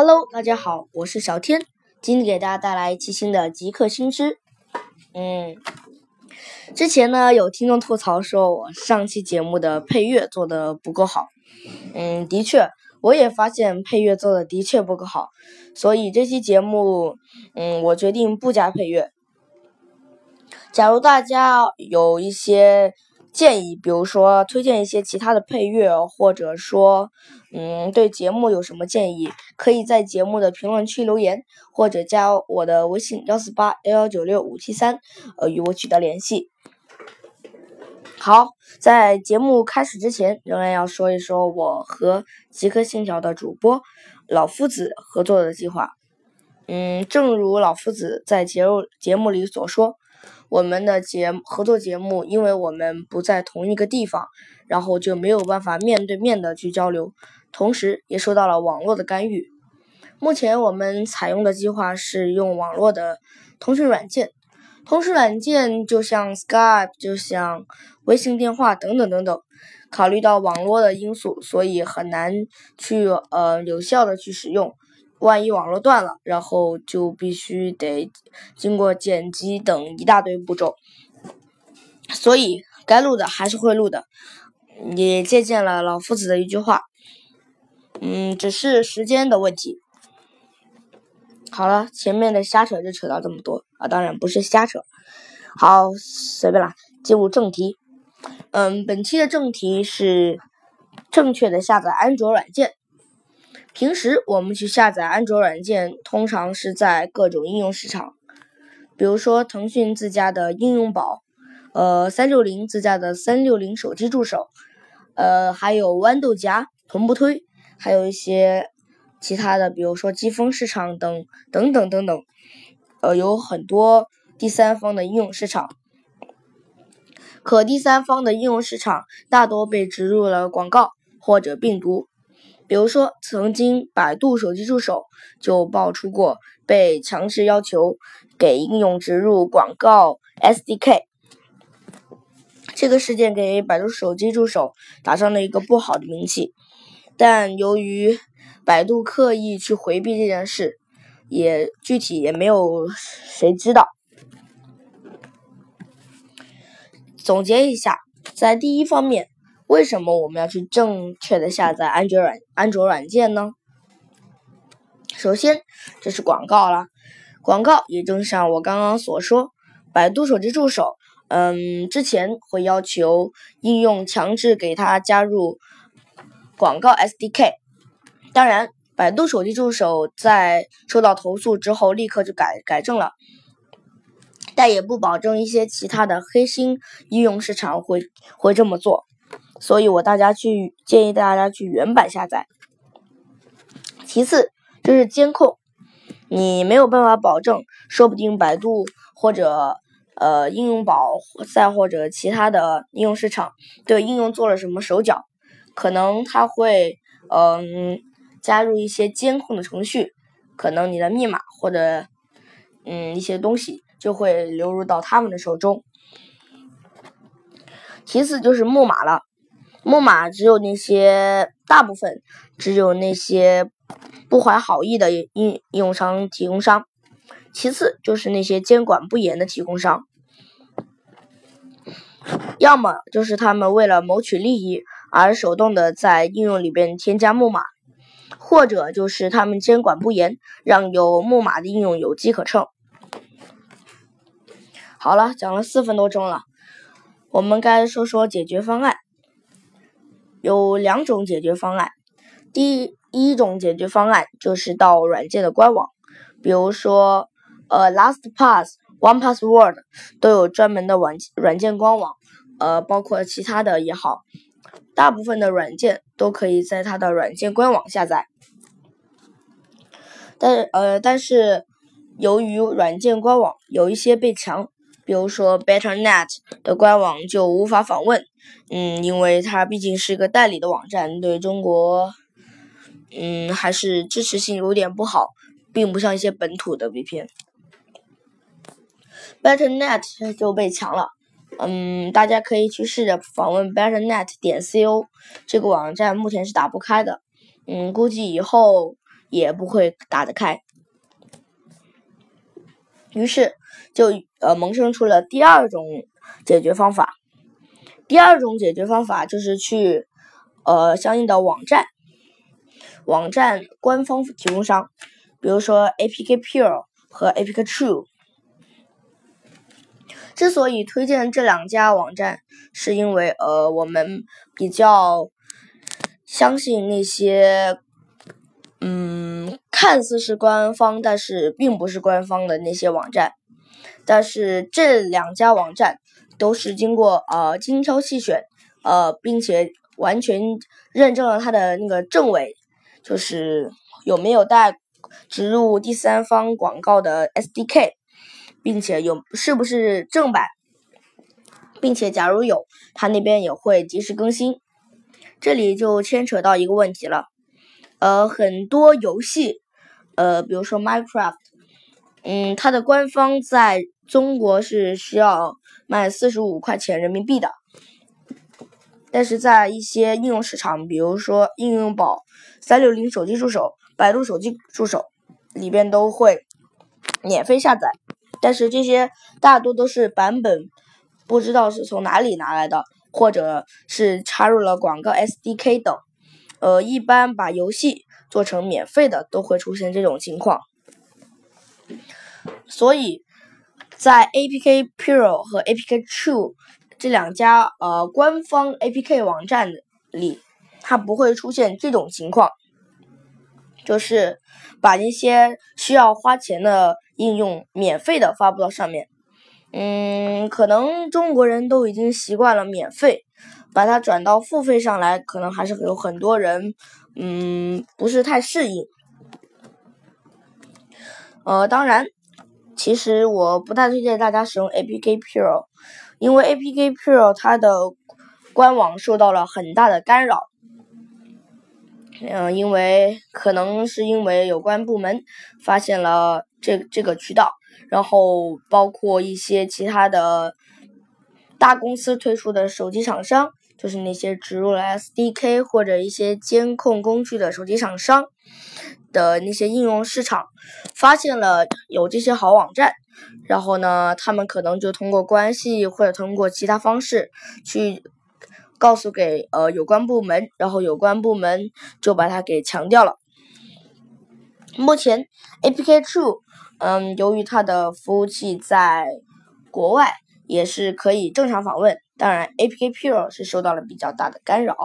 Hello，大家好，我是小天，今天给大家带来一期新的极客新知。嗯，之前呢有听众吐槽说我上期节目的配乐做的不够好。嗯，的确，我也发现配乐做的的确不够好，所以这期节目，嗯，我决定不加配乐。假如大家有一些。建议，比如说推荐一些其他的配乐，或者说，嗯，对节目有什么建议，可以在节目的评论区留言，或者加我的微信幺四八幺幺九六五七三，呃，与我取得联系。好，在节目开始之前，仍然要说一说我和极客信条的主播老夫子合作的计划。嗯，正如老夫子在节目节目里所说。我们的节合作节目，因为我们不在同一个地方，然后就没有办法面对面的去交流，同时也受到了网络的干预。目前我们采用的计划是用网络的通讯软件，通讯软件就像 Skype，就像微信电话等等等等。考虑到网络的因素，所以很难去呃有效的去使用。万一网络断了，然后就必须得经过剪辑等一大堆步骤，所以该录的还是会录的。也借鉴了老夫子的一句话，嗯，只是时间的问题。好了，前面的瞎扯就扯到这么多啊，当然不是瞎扯。好，随便啦，进入正题。嗯，本期的正题是正确的下载安卓软件。平时我们去下载安卓软件，通常是在各种应用市场，比如说腾讯自家的应用宝，呃，三六零自家的三六零手机助手，呃，还有豌豆荚、同步推，还有一些其他的，比如说机锋市场等等等等等，呃，有很多第三方的应用市场，可第三方的应用市场大多被植入了广告或者病毒。比如说，曾经百度手机助手就爆出过被强制要求给应用植入广告 SDK，这个事件给百度手机助手打上了一个不好的名气。但由于百度刻意去回避这件事，也具体也没有谁知道。总结一下，在第一方面。为什么我们要去正确的下载安卓软安卓软件呢？首先，这是广告啦，广告也正像我刚刚所说，百度手机助手，嗯，之前会要求应用强制给它加入广告 SDK。当然，百度手机助手在收到投诉之后，立刻就改改正了，但也不保证一些其他的黑心应用市场会会这么做。所以我大家去建议大家去原版下载。其次就是监控，你没有办法保证，说不定百度或者呃应用宝再或者其他的应用市场对应用做了什么手脚，可能他会嗯加入一些监控的程序，可能你的密码或者嗯一些东西就会流入到他们的手中。其次就是木马了。木马只有那些大部分只有那些不怀好意的应应用商提供商，其次就是那些监管不严的提供商，要么就是他们为了谋取利益而手动的在应用里边添加木马，或者就是他们监管不严，让有木马的应用有机可乘。好了，讲了四分多钟了，我们该说说解决方案。有两种解决方案，第一种解决方案就是到软件的官网，比如说呃，LastPass、OnePassword 都有专门的软软件官网，呃，包括其他的也好，大部分的软件都可以在它的软件官网下载。但呃，但是由于软件官网有一些被强。比如说，BetterNet 的官网就无法访问，嗯，因为它毕竟是一个代理的网站，对中国，嗯，还是支持性有点不好，并不像一些本土的 VPN。BetterNet 就被抢了，嗯，大家可以去试着访问 BetterNet 点 co 这个网站，目前是打不开的，嗯，估计以后也不会打得开。于是就呃萌生出了第二种解决方法。第二种解决方法就是去呃相应的网站，网站官方提供商，比如说 APK Pure 和 APK True。之所以推荐这两家网站，是因为呃我们比较相信那些嗯看似是官方，但是并不是官方的那些网站。但是这两家网站都是经过呃精挑细选，呃并且完全认证了它的那个正伪，就是有没有带植入第三方广告的 SDK。并且有是不是正版，并且假如有，他那边也会及时更新。这里就牵扯到一个问题了，呃，很多游戏，呃，比如说 Minecraft，嗯，它的官方在中国是需要卖四十五块钱人民币的，但是在一些应用市场，比如说应用宝、三六零手机助手、百度手机助手里边都会免费下载。但是这些大多都是版本，不知道是从哪里拿来的，或者是插入了广告 SDK 等。呃，一般把游戏做成免费的都会出现这种情况。所以在 APK Pure 和 APK True 这两家呃官方 APK 网站里，它不会出现这种情况，就是把一些需要花钱的。应用免费的发布到上面，嗯，可能中国人都已经习惯了免费，把它转到付费上来，可能还是有很多人，嗯，不是太适应。呃，当然，其实我不太推荐大家使用 APK Pure，因为 APK Pure 它的官网受到了很大的干扰。嗯，因为可能是因为有关部门发现了这这个渠道，然后包括一些其他的大公司推出的手机厂商，就是那些植入了 SDK 或者一些监控工具的手机厂商的那些应用市场，发现了有这些好网站，然后呢，他们可能就通过关系或者通过其他方式去。告诉给呃有关部门，然后有关部门就把它给强调了。目前 APK True，嗯，由于它的服务器在国外也是可以正常访问，当然 APK Pure 是受到了比较大的干扰。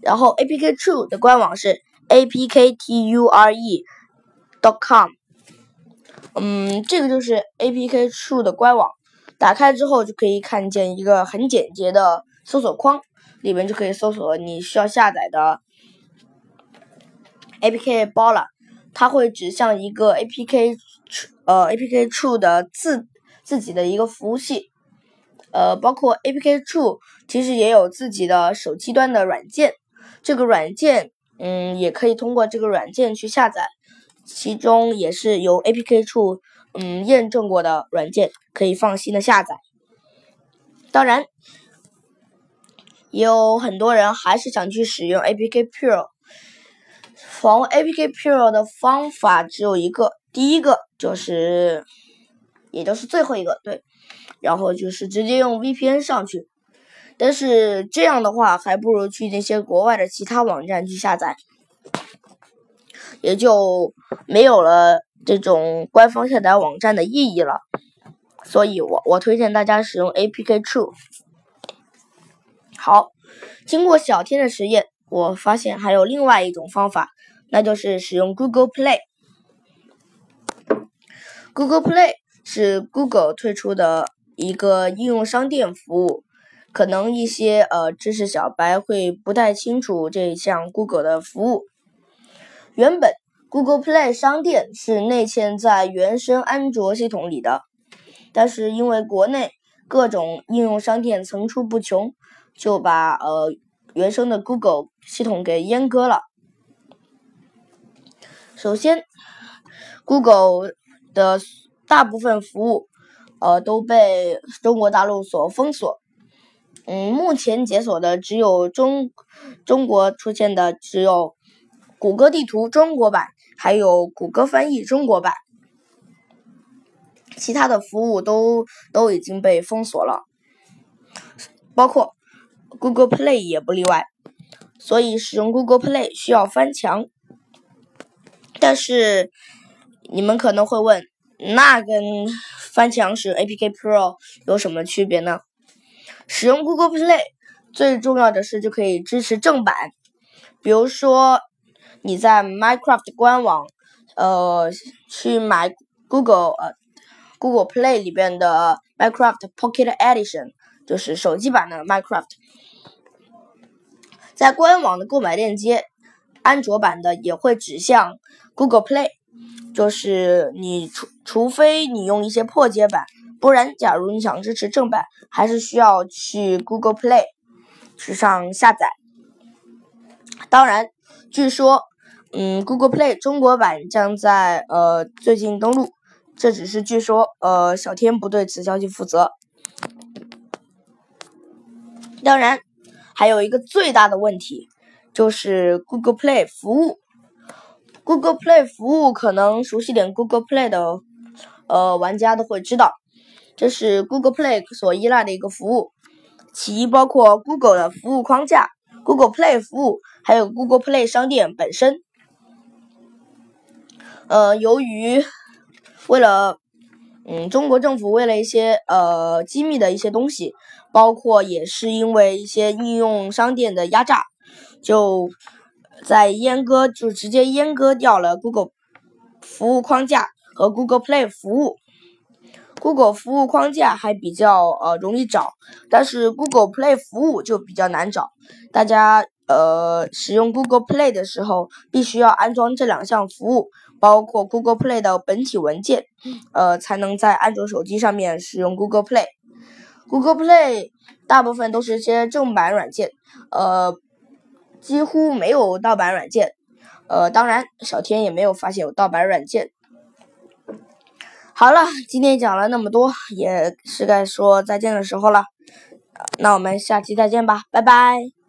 然后 APK True 的官网是 a p k t u r e. dot com，嗯，这个就是 APK True 的官网，打开之后就可以看见一个很简洁的。搜索框里面就可以搜索你需要下载的 APK 包了，它会指向一个 APK 呃 APK True 的自自己的一个服务器，呃，包括 APK True 其实也有自己的手机端的软件，这个软件嗯也可以通过这个软件去下载，其中也是由 APK 处嗯验证过的软件，可以放心的下载，当然。也有很多人还是想去使用 APK Pure，防 APK Pure 的方法只有一个，第一个就是，也就是最后一个，对，然后就是直接用 VPN 上去，但是这样的话还不如去那些国外的其他网站去下载，也就没有了这种官方下载网站的意义了，所以我我推荐大家使用 APK True。好，经过小天的实验，我发现还有另外一种方法，那就是使用 Google Play。Google Play 是 Google 推出的一个应用商店服务，可能一些呃知识小白会不太清楚这项 Google 的服务。原本 Google Play 商店是内嵌在原生安卓系统里的，但是因为国内各种应用商店层出不穷。就把呃原生的 Google 系统给阉割了。首先，Google 的大部分服务呃都被中国大陆所封锁。嗯，目前解锁的只有中中国出现的只有谷歌地图中国版还有谷歌翻译中国版，其他的服务都都已经被封锁了，包括 Google Play 也不例外。所以使用 Google Play 需要翻墙。但是你们可能会问，那跟翻墙使用 APK Pro 有什么区别呢？使用 Google Play 最重要的是就可以支持正版，比如说你在 Minecraft 官网，呃，去买 Google 呃 Google Play 里边的 Minecraft Pocket Edition，就是手机版的 Minecraft，在官网的购买链接，安卓版的也会指向 Google Play，就是你除除非你用一些破解版。不然，假如你想支持正版，还是需要去 Google Play 去上下载。当然，据说，嗯，Google Play 中国版将在呃最近登陆，这只是据说，呃，小天不对此消息负责。当然，还有一个最大的问题，就是 Google Play 服务。Google Play 服务可能熟悉点 Google Play 的呃玩家都会知道。这是 Google Play 所依赖的一个服务，其包括 Google 的服务框架、Google Play 服务，还有 Google Play 商店本身。呃，由于为了，嗯，中国政府为了一些呃机密的一些东西，包括也是因为一些应用商店的压榨，就在阉割，就直接阉割掉了 Google 服务框架和 Google Play 服务。Google 服务框架还比较呃容易找，但是 Google Play 服务就比较难找。大家呃使用 Google Play 的时候，必须要安装这两项服务，包括 Google Play 的本体文件，呃才能在安卓手机上面使用 Google Play。Google Play 大部分都是些正版软件，呃几乎没有盗版软件。呃当然，小天也没有发现有盗版软件。好了，今天讲了那么多，也是该说再见的时候了。那我们下期再见吧，拜拜。